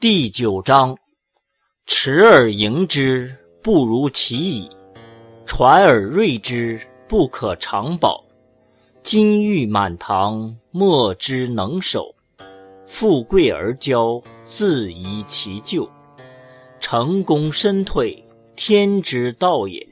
第九章：持而盈之，不如其已；传而锐之，不可长保。金玉满堂，莫之能守；富贵而骄，自遗其咎。成功身退，天之道也。